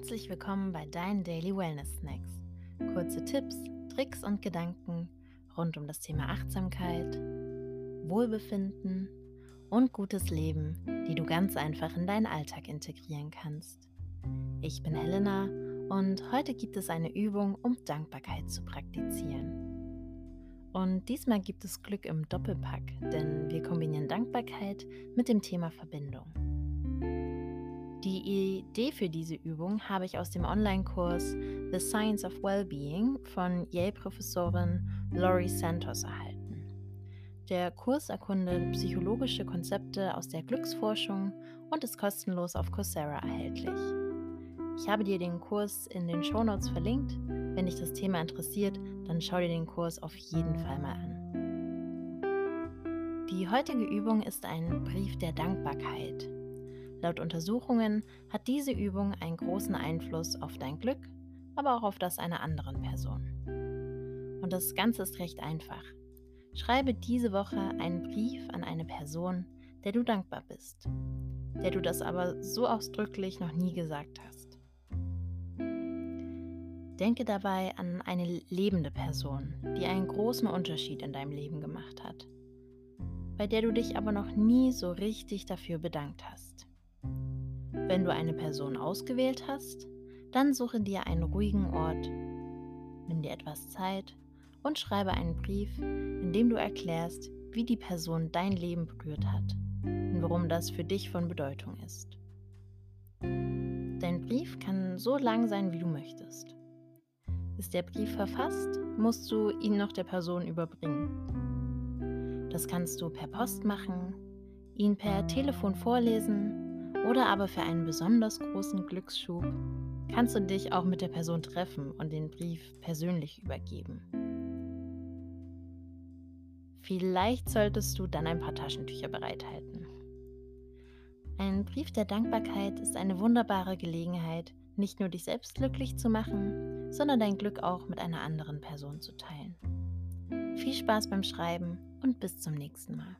Herzlich willkommen bei deinen Daily Wellness Snacks. Kurze Tipps, Tricks und Gedanken rund um das Thema Achtsamkeit, Wohlbefinden und gutes Leben, die du ganz einfach in deinen Alltag integrieren kannst. Ich bin Helena und heute gibt es eine Übung, um Dankbarkeit zu praktizieren. Und diesmal gibt es Glück im Doppelpack, denn wir kombinieren Dankbarkeit mit dem Thema Verbindung. Die Idee für diese Übung habe ich aus dem Online-Kurs The Science of Wellbeing von Yale-Professorin Laurie Santos erhalten. Der Kurs erkundet psychologische Konzepte aus der Glücksforschung und ist kostenlos auf Coursera erhältlich. Ich habe dir den Kurs in den Shownotes verlinkt. Wenn dich das Thema interessiert, dann schau dir den Kurs auf jeden Fall mal an. Die heutige Übung ist ein Brief der Dankbarkeit. Laut Untersuchungen hat diese Übung einen großen Einfluss auf dein Glück, aber auch auf das einer anderen Person. Und das Ganze ist recht einfach. Schreibe diese Woche einen Brief an eine Person, der du dankbar bist, der du das aber so ausdrücklich noch nie gesagt hast. Denke dabei an eine lebende Person, die einen großen Unterschied in deinem Leben gemacht hat, bei der du dich aber noch nie so richtig dafür bedankt hast. Wenn du eine Person ausgewählt hast, dann suche dir einen ruhigen Ort, nimm dir etwas Zeit und schreibe einen Brief, in dem du erklärst, wie die Person dein Leben berührt hat und warum das für dich von Bedeutung ist. Dein Brief kann so lang sein, wie du möchtest. Ist der Brief verfasst, musst du ihn noch der Person überbringen. Das kannst du per Post machen, ihn per Telefon vorlesen oder aber für einen besonders großen Glücksschub kannst du dich auch mit der Person treffen und den Brief persönlich übergeben. Vielleicht solltest du dann ein paar Taschentücher bereithalten. Ein Brief der Dankbarkeit ist eine wunderbare Gelegenheit, nicht nur dich selbst glücklich zu machen, sondern dein Glück auch mit einer anderen Person zu teilen. Viel Spaß beim Schreiben und bis zum nächsten Mal.